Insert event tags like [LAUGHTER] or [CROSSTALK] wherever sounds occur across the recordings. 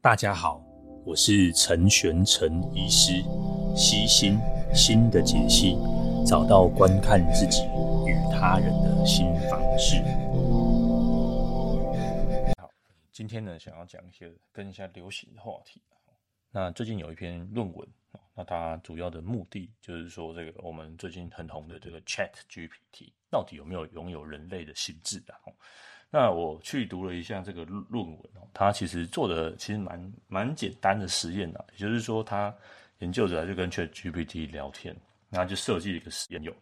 大家好，我是陈玄陈医师，悉心心的解析，找到观看自己与他人的新方式。好，今天呢，想要讲一些跟一下流行的话题。那最近有一篇论文，那它主要的目的就是说，这个我们最近很红的这个 Chat GPT，到底有没有拥有人类的心智啊？那我去读了一下这个论文哦，他其实做的其实蛮蛮简单的实验的，也就是说，他研究者就跟 ChatGPT 聊天，然后就设计了一个实验用。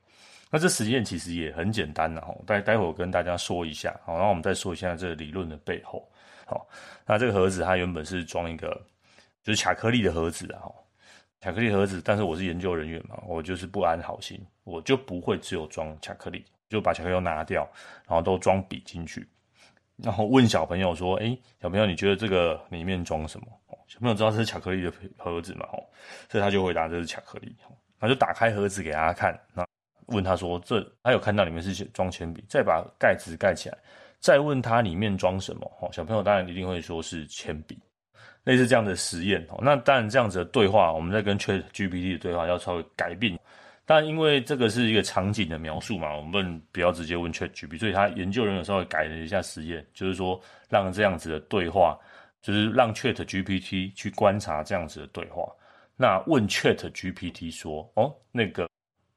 那这实验其实也很简单的哈，待待会我跟大家说一下，好，然后我们再说一下这个理论的背后。好，那这个盒子它原本是装一个就是巧克力的盒子啊，巧克力盒子，但是我是研究人员嘛，我就是不安好心，我就不会只有装巧克力，就把巧克力拿掉，然后都装笔进去。然后问小朋友说：“诶，小朋友，你觉得这个里面装什么？”小朋友知道这是巧克力的盒子嘛？哦，所以他就回答这是巧克力。他就打开盒子给大家看，那问他说：“这他有看到里面是装铅笔？”再把盖子盖起来，再问他里面装什么？哦，小朋友当然一定会说是铅笔。类似这样的实验哦，那当然这样子的对话，我们在跟 ChatGPT 的对话要稍微改变。但因为这个是一个场景的描述嘛，我们不要直接问 ChatGPT，所以他研究人员稍微改了一下实验，就是说让这样子的对话，就是让 ChatGPT 去观察这样子的对话。那问 ChatGPT 说：“哦，那个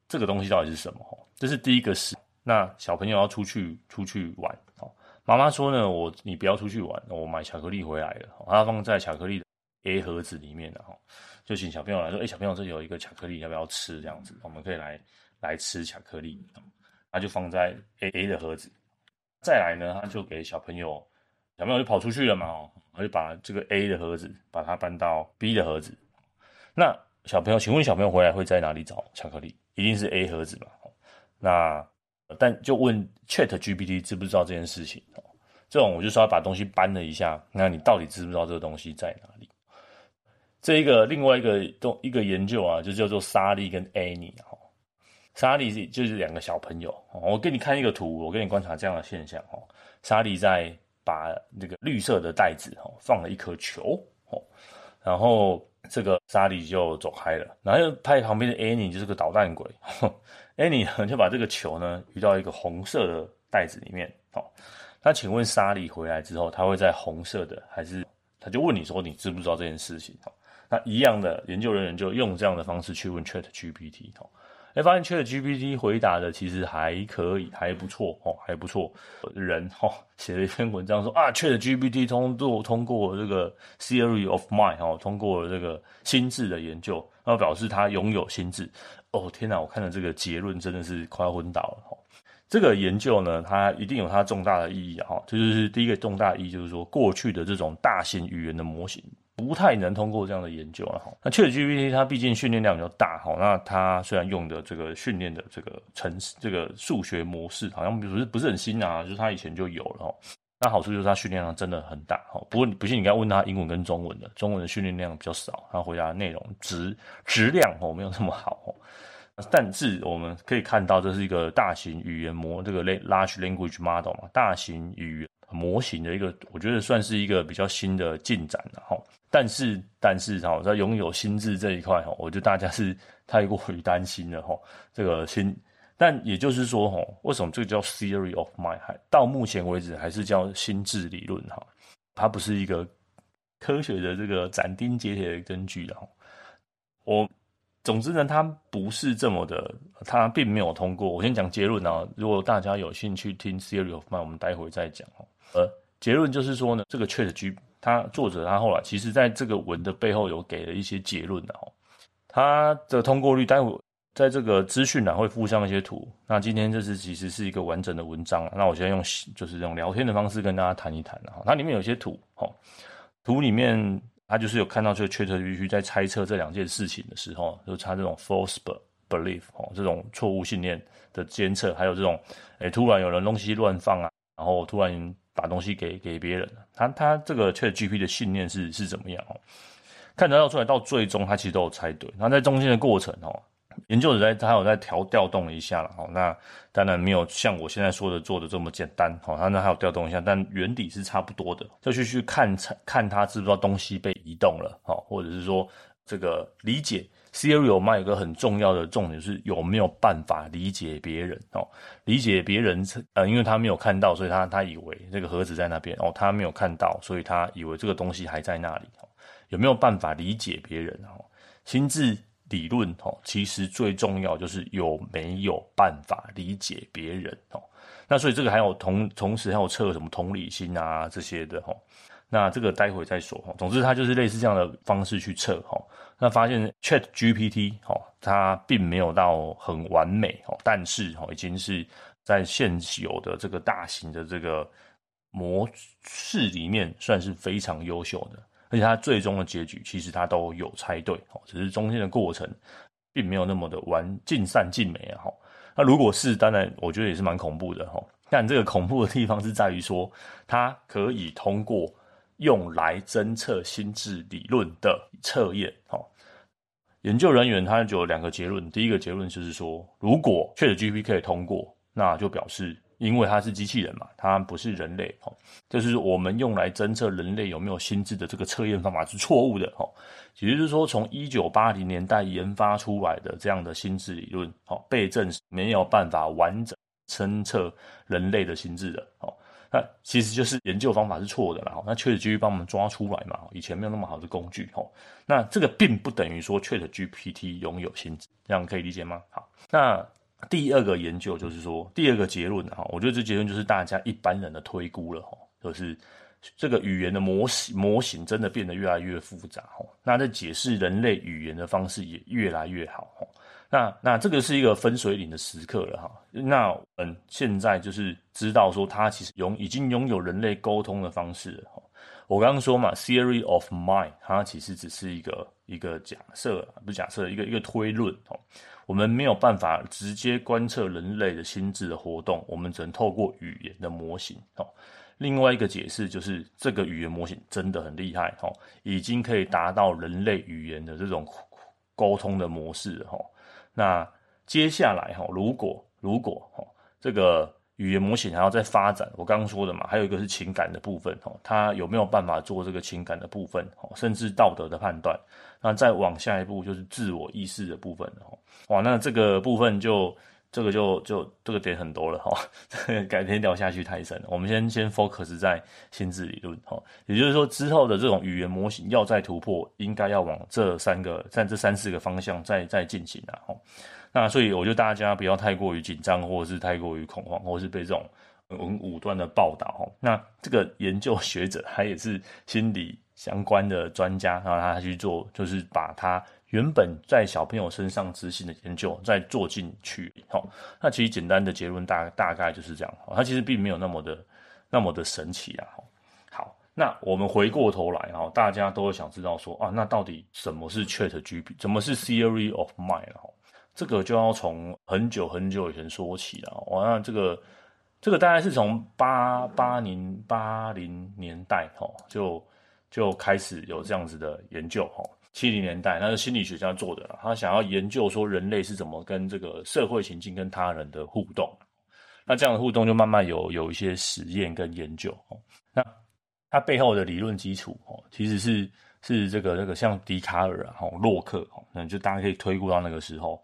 这个东西到底是什么？”这是第一个事。那小朋友要出去出去玩，哦，妈妈说呢，我你不要出去玩，我买巧克力回来了，它放在巧克力的 A 盒子里面的哈。就请小朋友来说，哎、小朋友，这里有一个巧克力，要不要吃？这样子，我们可以来来吃巧克力。他就放在 A A 的盒子。再来呢，他就给小朋友，小朋友就跑出去了嘛，哦，他就把这个 A 的盒子，把它搬到 B 的盒子。那小朋友，请问小朋友回来会在哪里找巧克力？一定是 A 盒子嘛？那但就问 Chat GPT 知不知道这件事情？这种我就稍微把东西搬了一下，那你到底知不知道这个东西在哪里？这一个另外一个东一个研究啊，就叫做莎莉跟安妮哈。莎莉就是两个小朋友，我给你看一个图，我给你观察这样的现象哈。莎莉在把那个绿色的袋子哈放了一颗球哦，然后这个莎莉就走开了，然后又拍旁边的安妮就是个捣蛋鬼，安妮就把这个球呢移到一个红色的袋子里面哦。那请问莎莉回来之后，他会在红色的还是他就问你说你知不知道这件事情？那一样的研究人员就用这样的方式去问 Chat GPT 哦，哎，发现 Chat GPT 回答的其实还可以，还不错哦，还不错。人哦写了一篇文章说啊，Chat GPT 通过通过这个 Theory of Mind 哦，通过了这个心智的研究，然后表示他拥有心智。哦天哪，我看了这个结论真的是快要昏倒了哈。这个研究呢，它一定有它重大的意义哈，这就是第一个重大意义，就是说过去的这种大型语言的模型。不太能通过这样的研究了哈。那 ChatGPT 它毕竟训练量比较大哈，那它虽然用的这个训练的这个程式这个数学模式好像不是不是很新啊，就是它以前就有了哈。那好处就是它训练量真的很大哈。不过不信你刚问他英文跟中文的，中文的训练量比较少，他回答内容质质量哦没有那么好。但是我们可以看到这是一个大型语言模这个 large language model 嘛，大型语言模型的一个，我觉得算是一个比较新的进展了哈。但是，但是哈，在拥有心智这一块哈，我觉得大家是太过于担心了哈。这个心，但也就是说哈，为什么这个叫 theory of mind？到目前为止还是叫心智理论哈，它不是一个科学的这个斩钉截铁的根据哈。我总之呢，它不是这么的，它并没有通过。我先讲结论啊，如果大家有兴趣听 theory of mind，我们待会再讲哈。呃，结论就是说呢，这个 ChatGPT。他作者他后来其实在这个文的背后有给了一些结论的哦，它的通过率待会在这个资讯栏会附上一些图。那今天这是其实是一个完整的文章，那我现在用就是用聊天的方式跟大家谈一谈哈。它里面有些图哈，图里面他就是有看到这个 ChatGPT 在猜测这两件事情的时候，就是他这种 false belief 哦，这种错误信念的监测，还有这种诶突然有人东西乱放啊，然后突然。把东西给给别人，他他这个 ChatGPT 的信念是是怎么样哦？看得到出来，到最终他其实都有猜对。那在中间的过程哦，研究者在他有在调调动了一下了，哦，那当然没有像我现在说的做的这么简单，哦，他那还有调动一下，但原理是差不多的，就去去看看他知不知道东西被移动了，哦，或者是说这个理解。Theory of Mind 有个很重要的重点是有没有办法理解别人哦，理解别人，呃，因为他没有看到，所以他他以为这个盒子在那边哦，他没有看到，所以他以为这个东西还在那里哦，有没有办法理解别人哦？心智理论哦，其实最重要就是有没有办法理解别人哦。那所以这个还有同同时还有测什么同理心啊这些的哦。那这个待会再说哈。总之，它就是类似这样的方式去测哈。那发现 Chat GPT 哈，它并没有到很完美哦，但是哈，已经是在现有的这个大型的这个模式里面算是非常优秀的。而且他最终的结局其实他都有猜对哦，只是中间的过程并没有那么的完尽善尽美啊哈。那如果是，当然我觉得也是蛮恐怖的哈。但这个恐怖的地方是在于说，它可以通过。用来侦测心智理论的测验，哈，研究人员他就有两个结论。第一个结论就是说，如果 ChatGPT 可以通过，那就表示因为它是机器人嘛，它不是人类，哈，就是我们用来侦测人类有没有心智的这个测验方法是错误的，哈。也就是说，从一九八零年代研发出来的这样的心智理论，哈，被证实没有办法完整侦测人类的心智的，哈。那其实就是研究方法是错的啦，那 ChatGPT 帮我们抓出来嘛，以前没有那么好的工具，吼。那这个并不等于说 ChatGPT 拥有心智，这样可以理解吗？好，那第二个研究就是说，第二个结论哈，我觉得这结论就是大家一般人的推估了，吼，就是这个语言的模型模型真的变得越来越复杂，吼。那在解释人类语言的方式也越来越好，吼。那那这个是一个分水岭的时刻了哈。那我们现在就是知道说，它其实拥已经拥有人类沟通的方式了哈。我刚刚说嘛，theory of mind，它其实只是一个一个假设，不假设，一个一个推论哦。我们没有办法直接观测人类的心智的活动，我们只能透过语言的模型哦。另外一个解释就是，这个语言模型真的很厉害哦，已经可以达到人类语言的这种沟通的模式哦。那接下来哈，如果如果哈，这个语言模型还要再发展，我刚刚说的嘛，还有一个是情感的部分哈，它有没有办法做这个情感的部分哈，甚至道德的判断？那再往下一步就是自我意识的部分哈，哇，那这个部分就这个就就这个点很多了哈，[LAUGHS] 改天聊下去太深，我们先先 focus 在心智理论哈，也就是说之后的这种语言模型要再突破，应该要往这三个在这三四个方向再再进行啊哈。那所以我觉得大家不要太过于紧张，或者是太过于恐慌，或是被这种很武断的报道哈。那这个研究学者他也是心理相关的专家，然后他去做，就是把他原本在小朋友身上执行的研究再做进去。哈，那其实简单的结论大大概就是这样。他其实并没有那么的那么的神奇啊。好，那我们回过头来哈，大家都会想知道说啊，那到底什么是 ChatGPT？什么是 Theory of Mind？哈？这个就要从很久很久以前说起了。我那这个这个大概是从八八零八零年代哈，就就开始有这样子的研究哈。七零年代那是心理学家做的，他想要研究说人类是怎么跟这个社会情境跟他人的互动。那这样的互动就慢慢有有一些实验跟研究。那它背后的理论基础哦，其实是是这个这个像笛卡尔啊、洛克哦，那就大家可以推估到那个时候。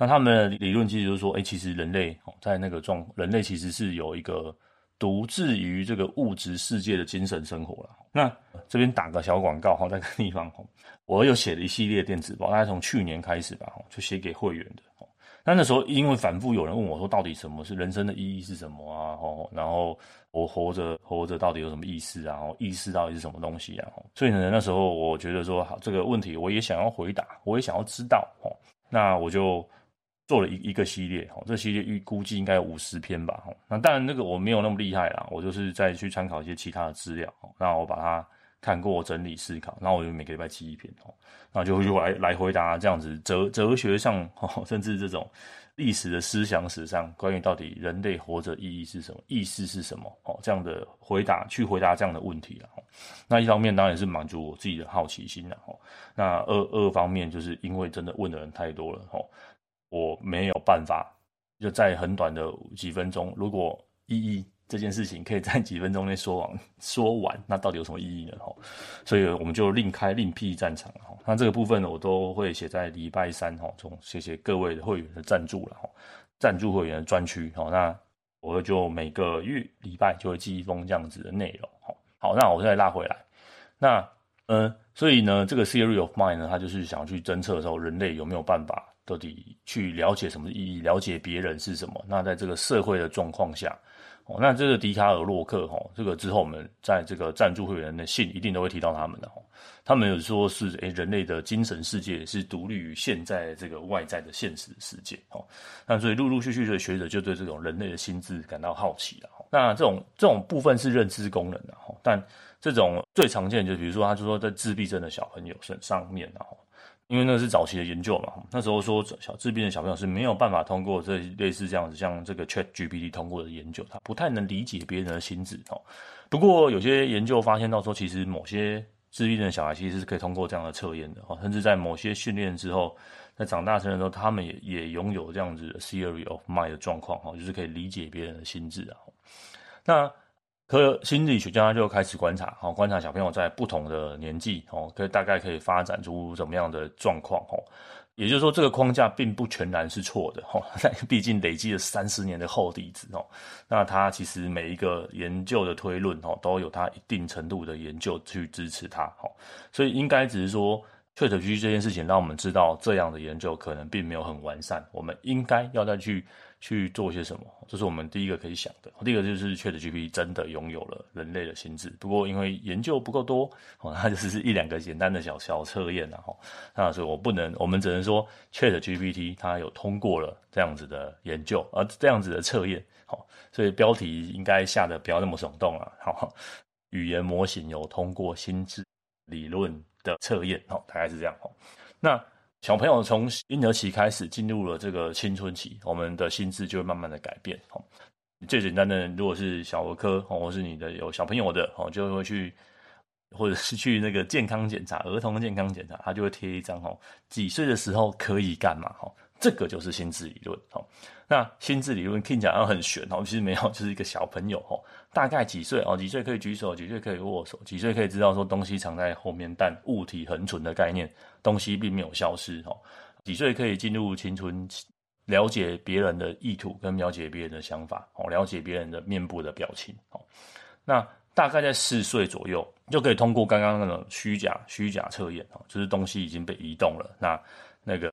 那他们的理论其实就是说，哎，其实人类在那个状，人类其实是有一个独自于这个物质世界的精神生活了。那这边打个小广告哈，在这个地方，我有写了一系列电子报，大概从去年开始吧，就写给会员的。那那时候因为反复有人问我说，到底什么是人生的意义是什么啊？然后我活着活着到底有什么意思啊？意识到底是什么东西啊？所以呢，那时候我觉得说，好，这个问题我也想要回答，我也想要知道。那我就。做了一一个系列，哦，这系列预估计应该有五十篇吧，那当然那个我没有那么厉害啦，我就是再去参考一些其他的资料，那我把它看过、整理、思考，然后我就每个礼拜寄一篇哦，然后就就来来回答这样子哲哲学上哦，甚至这种历史的思想史上关于到底人类活着意义是什么、意思是什么哦，这样的回答去回答这样的问题了。那一方面当然是满足我自己的好奇心了哦。那二二方面就是因为真的问的人太多了哦，我没有办法就在很短的几分钟，如果意义。这件事情可以在几分钟内说完，说完，那到底有什么意义呢？哈，所以我们就另开另辟战场哈。那这个部分呢，我都会写在礼拜三哈中，谢谢各位的会员的赞助了哈，赞助会员的专区哈。那我就每个月礼拜就会寄一封这样子的内容哈。好，那我再拉回来，那嗯，所以呢，这个 theory of mind 呢，它就是想要去侦测的时候，人类有没有办法到底去了解什么意义，了解别人是什么？那在这个社会的状况下。哦，那这个笛卡尔、洛克，哈，这个之后我们在这个赞助会员的信一定都会提到他们的，哈，他们有说是，诶，人类的精神世界是独立于现在这个外在的现实世界，哈，那所以陆陆续续的学者就对这种人类的心智感到好奇了，哈，那这种这种部分是认知功能的，哈，但这种最常见的就比如说，他就说在自闭症的小朋友身上面，然后。因为那是早期的研究嘛，那时候说小自闭的小朋友是没有办法通过这类似这样子，像这个 Chat GPT 通过的研究，他不太能理解别人的心智哦。不过有些研究发现到说，其实某些自闭症的小孩其实是可以通过这样的测验的哦，甚至在某些训练之后，在长大成人之后，他们也也拥有这样子的 theory of mind 的状况哦，就是可以理解别人的心智啊。那科心理学家就开始观察，观察小朋友在不同的年纪，哦，可以大概可以发展出怎么样的状况，哦，也就是说，这个框架并不全然是错的，哈，[LAUGHS] 毕竟累积了三十年的厚底子，哦，那他其实每一个研究的推论，哦，都有他一定程度的研究去支持他，哦，所以应该只是说，ChatGPT 这件事情让我们知道这样的研究可能并没有很完善，我们应该要再去。去做些什么？这是我们第一个可以想的。第一个就是 ChatGPT 真的拥有了人类的心智，不过因为研究不够多，哦，[LAUGHS] 它就是一两个简单的小小测验，然后，那所以我不能，我们只能说 ChatGPT 它有通过了这样子的研究，而这样子的测验，好，所以标题应该下得不要那么耸动啊，好，语言模型有通过心智理论的测验，哦，大概是这样，哦，那。小朋友从婴儿期开始进入了这个青春期，我们的心智就会慢慢的改变。哦，最简单的，如果是小儿科，哦，或是你的有小朋友的，哦，就会去，或者是去那个健康检查，儿童的健康检查，他就会贴一张，哦，几岁的时候可以干嘛，哦。这个就是心智理论，哦，那心智理论听起来很玄，哦，其实没有，[LAUGHS] 就是一个小朋友，哦，大概几岁，哦，几岁可以举手，几岁可以握手，几岁可以知道说东西藏在后面，但物体恒存的概念，东西并没有消失，哦，几岁可以进入青春期，了解别人的意图跟了解别人的想法，哦，了解别人的面部的表情，哦，那大概在四岁左右就可以通过刚刚那种虚假虚假测验，哦，就是东西已经被移动了，那那个。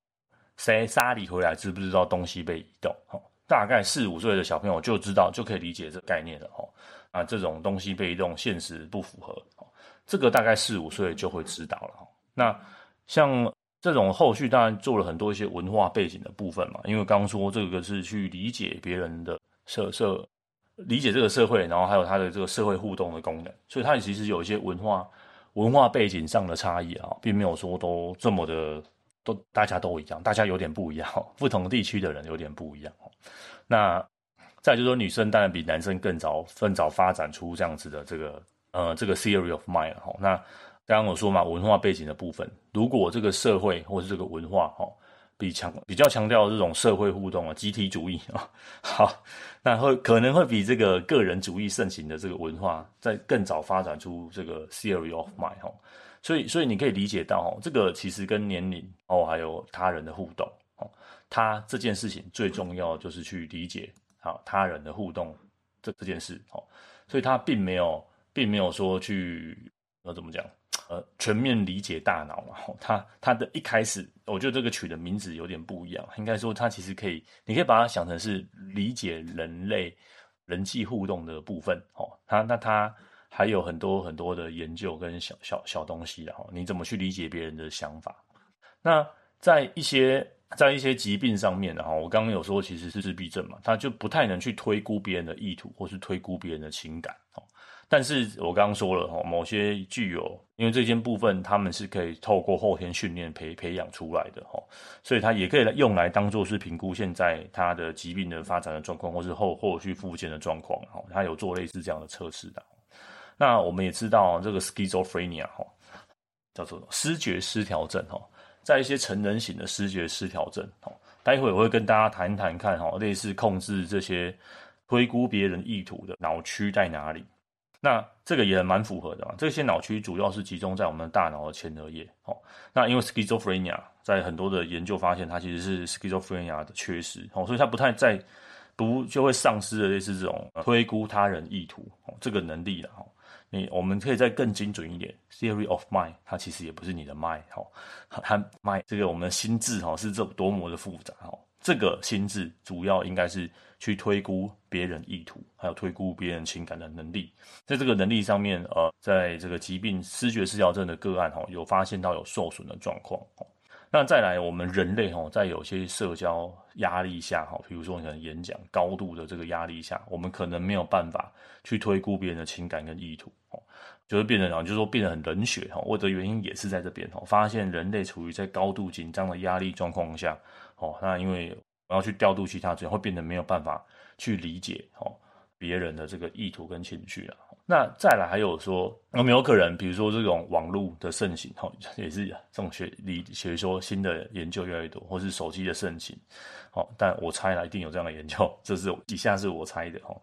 谁沙里回来知不知道东西被移动？大概四五岁的小朋友就知道，就可以理解这个概念了。啊，这种东西被移动，现实不符合。这个大概四五岁就会知道了。那像这种后续，当然做了很多一些文化背景的部分嘛。因为刚刚说这个是去理解别人的社社，理解这个社会，然后还有它的这个社会互动的功能，所以它其实有一些文化文化背景上的差异啊，并没有说都这么的。都大家都一样，大家有点不一样，[LAUGHS] 不同地区的人有点不一样。那再就是说，女生当然比男生更早、更早发展出这样子的这个呃这个 theory of mind 哈。那刚刚我说嘛，文化背景的部分，如果这个社会或是这个文化哈比强比较强调这种社会互动啊、集体主义啊，[LAUGHS] 好，那会可能会比这个个人主义盛行的这个文化在更早发展出这个 theory of mind 哈。所以，所以你可以理解到，哦，这个其实跟年龄哦，还有他人的互动哦，他这件事情最重要就是去理解好他人的互动这这件事哦，所以他并没有，并没有说去呃怎么讲呃全面理解大脑嘛，[LAUGHS] 他他的一开始，我觉得这个取的名字有点不一样，应该说他其实可以，你可以把它想成是理解人类人际互动的部分哦，他那他。还有很多很多的研究跟小小小东西，然后你怎么去理解别人的想法？那在一些在一些疾病上面，然后我刚刚有说其实是自闭症嘛，他就不太能去推估别人的意图，或是推估别人的情感。但是我刚刚说了哈，某些具有，因为这件部分他们是可以透过后天训练培培养出来的哈，所以它也可以用来当做是评估现在他的疾病的发展的状况，或是后后续复健的状况哈，他有做类似这样的测试的。那我们也知道这个 schizophrenia 哈，叫做失觉失调症哈，在一些成人型的失觉失调症哈，待会我会跟大家谈谈看哈，类似控制这些推估别人意图的脑区在哪里。那这个也蛮符合的嘛，这些脑区主要是集中在我们大脑的前额叶。哦，那因为 schizophrenia 在很多的研究发现，它其实是 schizophrenia 的缺失，哦，所以它不太在，不就会丧失了类似这种推估他人意图哦这个能力了。哦，你我们可以再更精准一点，theory of mind，它其实也不是你的 mind，哦，它 mind 这个我们的心智哈是这多么的复杂哦。这个心智主要应该是去推估别人意图，还有推估别人情感的能力。在这个能力上面，呃，在这个疾病失觉失调症的个案，哈，有发现到有受损的状况。那再来，我们人类，哈，在有些社交压力下，哈，比如说你可能演讲高度的这个压力下，我们可能没有办法去推估别人的情感跟意图，哦，就会变得，就是说变得很冷血，哈。我的原因也是在这边，哈，发现人类处于在高度紧张的压力状况下。哦，那因为我要去调度其他资源，会变得没有办法去理解哦别人的这个意图跟情绪了。那再来还有说有没有可能，比如说这种网络的盛行，哦，[LAUGHS] 也是这种学理学说新的研究越来越多，或是手机的盛行，哦，但我猜了一定有这样的研究，这是以下是我猜的哦，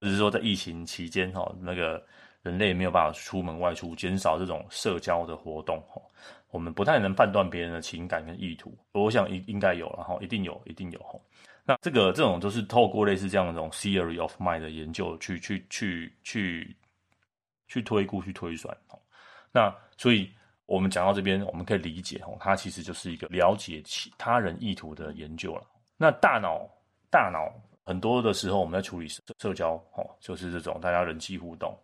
就是说在疫情期间哈，那个人类没有办法出门外出，减少这种社交的活动哈。我们不太能判断别人的情感跟意图，我想应应该有，然后一定有，一定有哈。那这个这种都是透过类似这样的这种 theory of mind 的研究去去去去去推估、去推算。那所以我们讲到这边，我们可以理解哦，它其实就是一个了解其他人意图的研究了。那大脑大脑很多的时候，我们在处理社社交哦，就是这种大家人际互动。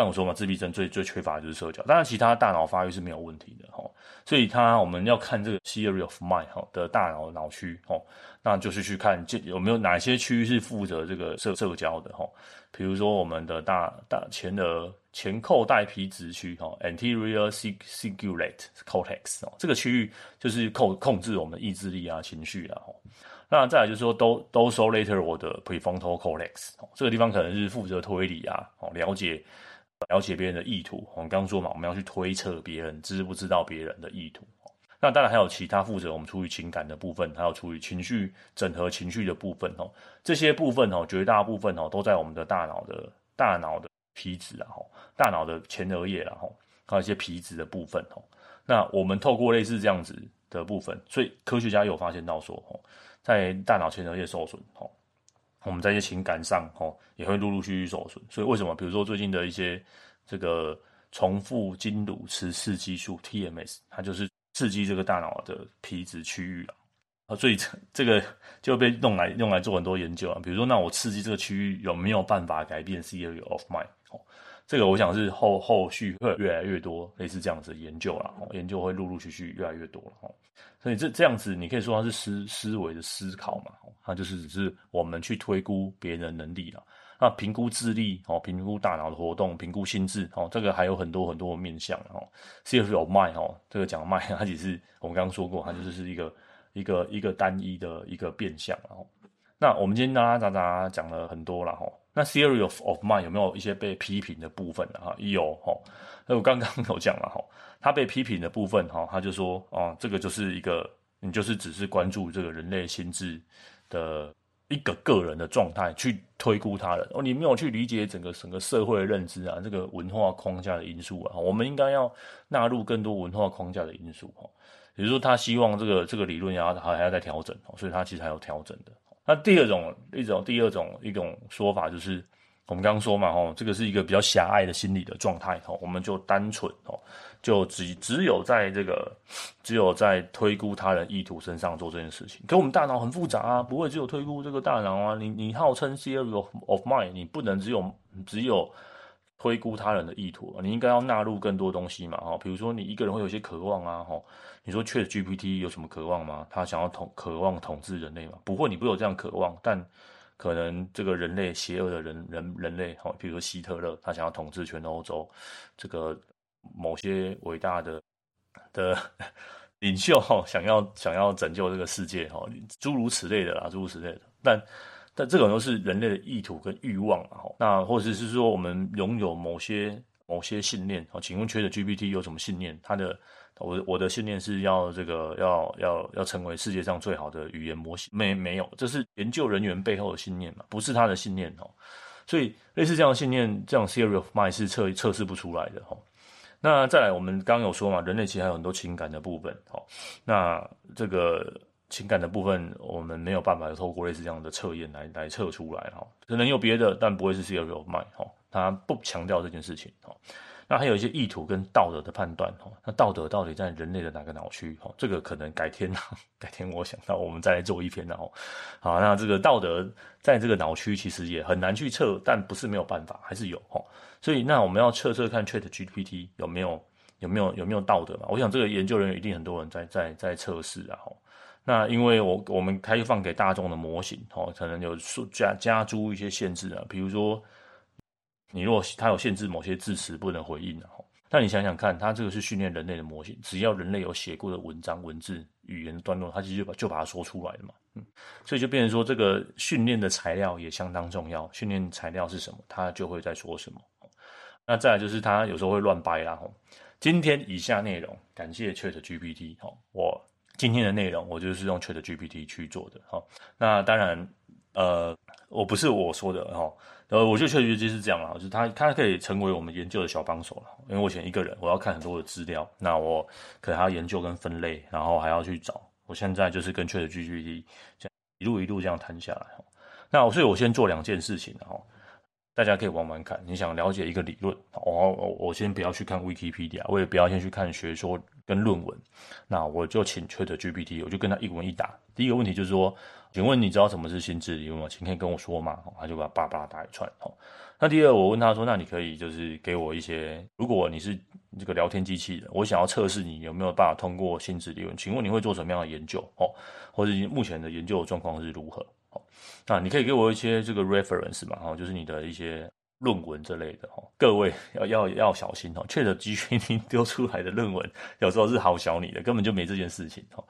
刚我说嘛，自闭症最最缺乏的就是社交，当然其他大脑发育是没有问题的哈。所以它我们要看这个 theory of mind 哈的大脑脑区哈，那就是去看这有没有哪些区域是负责这个社社交的哈。比如说我们的大大前额前扣带皮质区哈，anterior cingulate cortex 哦，这个区域就是控控制我们的意志力啊、情绪啊哈。那再来就是说，dorsolateral 的 prefrontal cortex 这个地方可能是负责推理啊，哦了解。了解别人的意图，我们刚刚说嘛，我们要去推测别人知不知道别人的意图。那当然还有其他负责我们处理情感的部分，还有处理情绪整合情绪的部分哦。这些部分哦，绝大部分哦都在我们的大脑的大脑的皮质啊，大脑的前额叶然后还有一些皮质的部分哦。那我们透过类似这样子的部分，所以科学家有发现到说哦，在大脑前额叶受损哦。我们在一些情感上，吼也会陆陆续续受损。所以为什么？比如说最近的一些这个重复经颅磁刺激素 （TMS），它就是刺激这个大脑的皮质区域啊。啊，所以这这个就被用来用来做很多研究啊。比如说，那我刺激这个区域有没有办法改变 theory of mind？哦，这个我想是后后续会越来越多类似这样子的研究啦。哦，研究会陆陆续续越来越多了。哦，所以这这样子，你可以说它是思思维的思考嘛。它就是只是我们去推估别人的能力了。那评估智力哦，评估大脑的活动，评估心智哦，这个还有很多很多的面向哦。theory of mind 哦，这个讲 mind，它只是我们刚刚说过，它就是一个一个一个单一的一个变相。然后，那我们今天拉拉杂杂讲了很多了哈。那 theory of of mind 有没有一些被批评的部分呢？哈，有哈。那我刚刚有讲了哈，它被批评的部分哈，他就说哦，这个就是一个你就是只是关注这个人类心智。的一个个人的状态去推估他人哦，你没有去理解整个整个社会的认知啊，这个文化框架的因素啊，我们应该要纳入更多文化框架的因素哈。比如说，他希望这个这个理论要还还要再调整，所以他其实还有调整的。那第二种一种第二种一种说法就是。我们刚刚说嘛，吼，这个是一个比较狭隘的心理的状态，吼，我们就单纯，吼，就只只有在这个，只有在推估他人意图身上做这件事情。可我们大脑很复杂啊，不会只有推估这个大脑啊。你你号称 theory of of mind，你不能只有只有推估他人的意图，你应该要纳入更多东西嘛，哈。比如说你一个人会有些渴望啊，吼，你说确 GPT 有什么渴望吗？他想要统渴望统治人类吗？不会，你不有这样渴望，但。可能这个人类邪恶的人人人类哈，比如说希特勒，他想要统治全欧洲，这个某些伟大的的领袖哈，想要想要拯救这个世界哈，诸如此类的啦，诸如此类的。但但这种都是人类的意图跟欲望哈，那或者是说我们拥有某些某些信念啊？请问缺的 GPT 有什么信念？他的我我的信念是要这个要要要成为世界上最好的语言模型，没没有，这是研究人员背后的信念嘛，不是他的信念哦。所以类似这样的信念，这样 theory of mind 是测测试不出来的哈。那再来，我们刚刚有说嘛，人类其实还有很多情感的部分哦。那这个情感的部分，我们没有办法透过类似这样的测验来来测出来哈。可能有别的，但不会是 theory of mind 哈。他不强调这件事情哈。那还有一些意图跟道德的判断哈，那道德到底在人类的哪个脑区哈？这个可能改天 [LAUGHS] 改天我想到我们再来做一篇然后，好，那这个道德在这个脑区其实也很难去测，但不是没有办法，还是有哈。所以那我们要测测看 ChatGPT 有没有有没有有没有道德嘛？我想这个研究人员一定很多人在在在测试啊。那因为我我们开放给大众的模型哈，可能有加加诸一些限制啊，比如说。你如果它有限制某些字词不能回应的哈，那你想想看，它这个是训练人类的模型，只要人类有写过的文章、文字、语言的段落，它其实就把就把它说出来了嘛，嗯，所以就变成说这个训练的材料也相当重要。训练材料是什么，它就会在说什么。那再来就是它有时候会乱掰啦哈。今天以下内容感谢 ChatGPT 哈，我今天的内容我就是用 ChatGPT 去做的哈。那当然呃，我不是我说的哈。呃，我就确实就是这样了，就是他，他可以成为我们研究的小帮手了。因为我以前一个人，我要看很多的资料，那我可能还要研究跟分类，然后还要去找。我现在就是跟 ChatGPT 这样一路一路这样谈下来。那所以，我先做两件事情，然后大家可以玩玩看。你想了解一个理论，我我我先不要去看 Wikipedia，我也不要先去看学说跟论文，那我就请 ChatGPT，我就跟他一问一答。第一个问题就是说。请问你知道什么是心智理论吗？请可以跟我说吗？他就把叭叭打一串。那第二，我问他说：“那你可以就是给我一些，如果你是这个聊天机器人，我想要测试你有没有办法通过心智理论，请问你会做什么样的研究？哦，或者目前的研究状况是如何？哦，那你可以给我一些这个 reference 嘛？哈，就是你的一些论文之类的。哈，各位要要要小心哦，ChatGPT 丢出来的论文有时候是好小你的，根本就没这件事情。哈。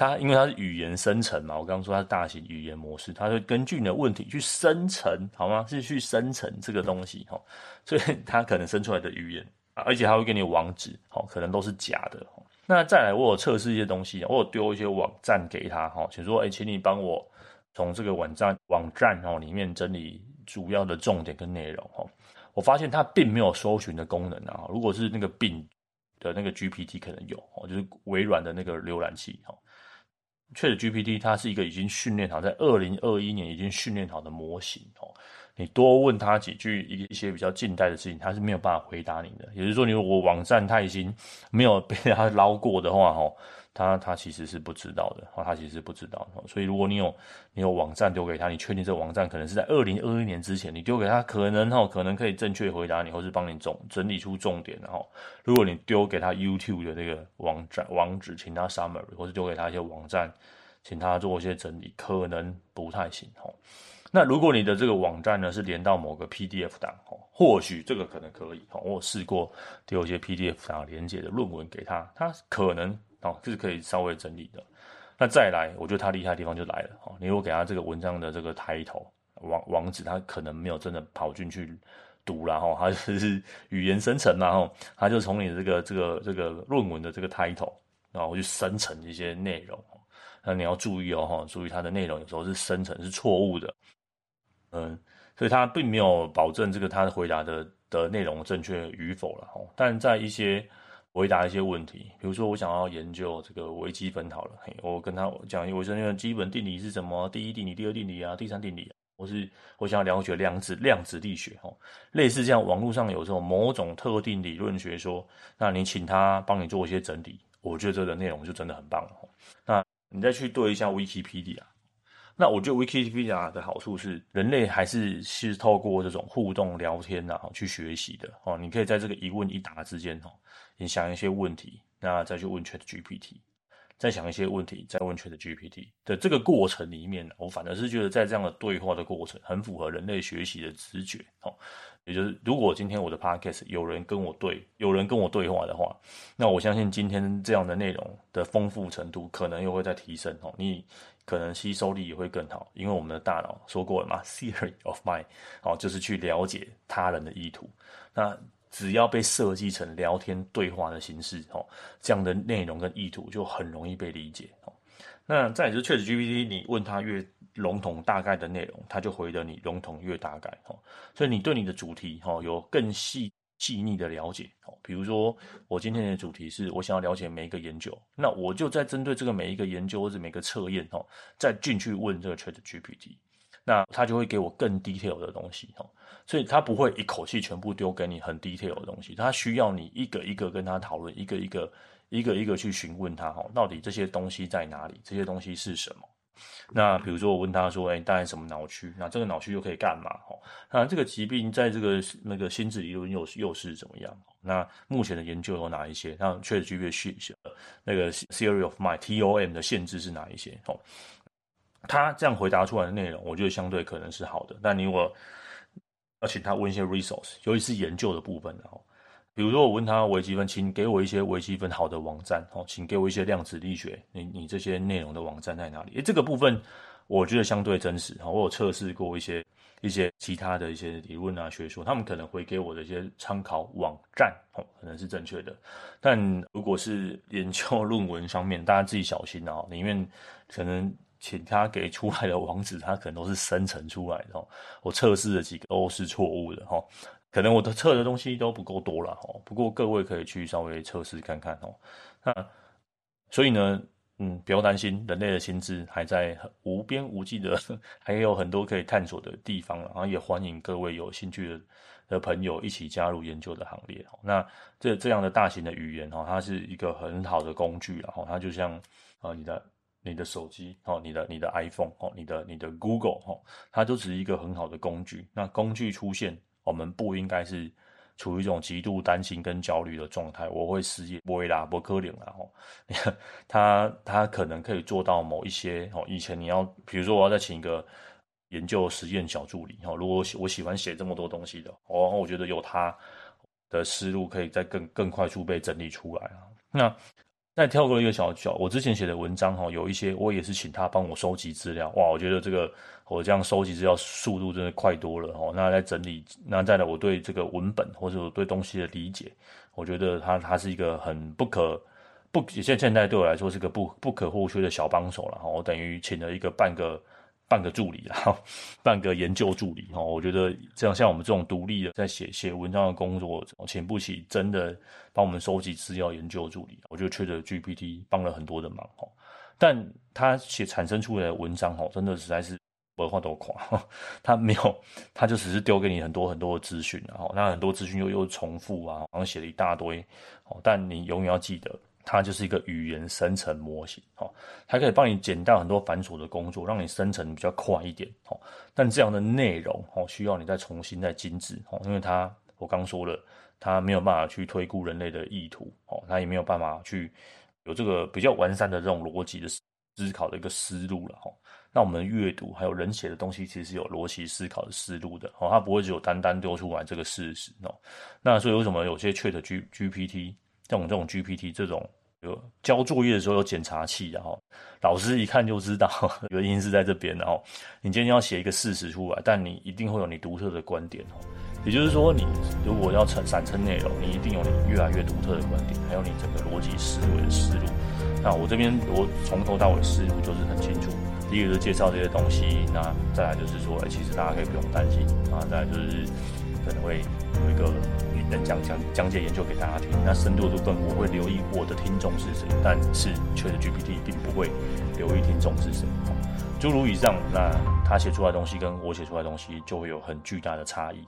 它因为它是语言生成嘛，我刚刚说它是大型语言模式，它会根据你的问题去生成，好吗？是去生成这个东西哈，所以它可能生出来的语言，而且它会给你网址，好，可能都是假的。那再来，我有测试一些东西，我有丢一些网站给他，哈，请说，哎，请你帮我从这个网站网站哦里面整理主要的重点跟内容，哈，我发现它并没有搜寻的功能啊，如果是那个病的那个 GPT 可能有，哦，就是微软的那个浏览器，哈确实，GPT 它是一个已经训练好，在二零二一年已经训练好的模型哦。你多问他几句一一些比较近代的事情，他是没有办法回答你的。也就是说，你如果网站他已经没有被他捞过的话，哦。他他其实是不知道的，他其实是不知道。所以如果你有你有网站丢给他，你确定这个网站可能是在二零二一年之前，你丢给他，可能哈可能可以正确回答你，或是帮你总整理出重点。然后，如果你丢给他 YouTube 的那个网站网址，请他 summary，或是丢给他一些网站，请他做一些整理，可能不太行哈。那如果你的这个网站呢是连到某个 PDF 档哦，或许这个可能可以哦。我试过丢一些 PDF 档连接的论文给他，他可能。哦，这是可以稍微整理的。那再来，我觉得他厉害的地方就来了。哦，你如果给他这个文章的这个 title 网网址，他可能没有真的跑进去读，然后他就是语言生成嘛，然后他就从你这个这个这个论文的这个 title，然后去生成一些内容。那你要注意哦，哈，注意它的内容有时候是生成是错误的。嗯，所以他并没有保证这个他回答的的内容正确与否了。哦，但在一些回答一些问题，比如说我想要研究这个微积分好了，我跟他讲，我说那个基本定理是什么？第一定理、第二定理啊，第三定理。我是我想要了解量子量子力学哦，类似这样，网络上有这种某种特定理论学说，那你请他帮你做一些整理，我觉得这个内容就真的很棒了。那你再去对一下 Wikipedia，那我觉得 Wikipedia 的好处是，人类还是是透过这种互动聊天呐，去学习的哦。你可以在这个一问一答之间哦。你想一些问题，那再去问 ChatGPT。再想一些问题，再问 ChatGPT 的这个过程里面，我反而是觉得在这样的对话的过程，很符合人类学习的直觉。哦，也就是如果今天我的 Podcast 有人跟我对，有人跟我对话的话，那我相信今天这样的内容的丰富程度可能又会再提升。哦，你可能吸收力也会更好，因为我们的大脑说过了嘛，Theory of Mind，哦，就是去了解他人的意图。那只要被设计成聊天对话的形式，哦，这样的内容跟意图就很容易被理解，哦。那再就是 ChatGPT，你问他越笼统大概的内容，他就回的你笼统越大概，哦。所以你对你的主题，哦，有更细细腻的了解，哦。比如说我今天的主题是我想要了解每一个研究，那我就在针对这个每一个研究或者每个测验，哦，再进去问这个 ChatGPT。那他就会给我更 detail 的东西哦，所以他不会一口气全部丢给你很 detail 的东西，他需要你一个一个跟他讨论，一个一个一个一个去询问他哈，到底这些东西在哪里，这些东西是什么？那比如说我问他说，哎，大概什么脑区？那这个脑区又可以干嘛？哈，那这个疾病在这个那个心智理论又又是怎么样？那目前的研究有哪一些？那 ChatGPT 那个 Theory of Mind TOM 的限制是哪一些？哦。他这样回答出来的内容，我觉得相对可能是好的。但你如果要请他问一些 resource，尤其是研究的部分，然后，比如说我问他微积分，请给我一些微积分好的网站，哦，请给我一些量子力学，你你这些内容的网站在哪里？诶，这个部分我觉得相对真实，哦，我有测试过一些一些其他的一些理论啊学说，他们可能会给我的一些参考网站，哦，可能是正确的。但如果是研究论文上面，大家自己小心啊，里面可能。请他给出来的网址，他可能都是生成出来的哦。我测试了几个都是错误的哈，可能我的测的东西都不够多了哈。不过各位可以去稍微测试看看哦。那所以呢，嗯，不要担心，人类的心智还在无边无际的，还有很多可以探索的地方。然后也欢迎各位有兴趣的的朋友一起加入研究的行列。那这这样的大型的语言哈，它是一个很好的工具，然后它就像啊你的。你的手机哦，你的你的 iPhone 哦，你的你的 Google 哦，它都只是一个很好的工具。那工具出现，我们不应该是处于一种极度担心跟焦虑的状态。我会失业，不会啦，不可怜啦哦。[LAUGHS] 他他可能可以做到某一些哦。以前你要，比如说我要再请一个研究实验小助理哦。如果我喜我喜欢写这么多东西的，哦，我觉得有他的思路可以再更更快速被整理出来啊。那。再跳过一个小小，我之前写的文章哈，有一些我也是请他帮我收集资料，哇，我觉得这个我这样收集资料速度真的快多了哦。那在整理，那再来我对这个文本或者我对东西的理解，我觉得他他是一个很不可不现现在对我来说是个不不可或缺的小帮手了哈。我等于请了一个半个。半个助理，然 [LAUGHS] 后半个研究助理哈，我觉得这样像我们这种独立的在写写文章的工作，请不起真的帮我们收集资料研究助理，我觉得 ChatGPT 帮了很多的忙哈。但他写产生出来的文章哈，真的实在是文化都垮，[LAUGHS] 他没有，他就只是丢给你很多很多的资讯，然后那很多资讯又又重复啊，然后写了一大堆，哦但你永远要记得。它就是一个语言生成模型，哦，它可以帮你减掉很多繁琐的工作，让你生成比较快一点，哦。但这样的内容，哦，需要你再重新再精致，哦，因为它我刚说了，它没有办法去推估人类的意图，哦，它也没有办法去有这个比较完善的这种逻辑的思考的一个思路了，哦。那我们阅读还有人写的东西，其实是有逻辑思考的思路的，哦，它不会只有单单丢出来这个事实，哦。那所以为什么有些 Chat G GPT？种这种 GPT 这种有交作业的时候有检查器，然后老师一看就知道 [LAUGHS] 原因是在这边。然后你今天要写一个事实出来，但你一定会有你独特的观点哦。也就是说，你如果要产产生内容，你一定有你越来越独特的观点，还有你整个逻辑思维的思路。那我这边我从头到尾思路就是很清楚。第一个是介绍这些东西，那再来就是说，其实大家可以不用担心啊。再来就是可能会有一个。能讲讲讲解研究给大家听，那深度的部分我会留意我的听众是谁，但是确实 GPT 并不会留意听众是谁。诸如以上，那他写出来的东西跟我写出来的东西就会有很巨大的差异。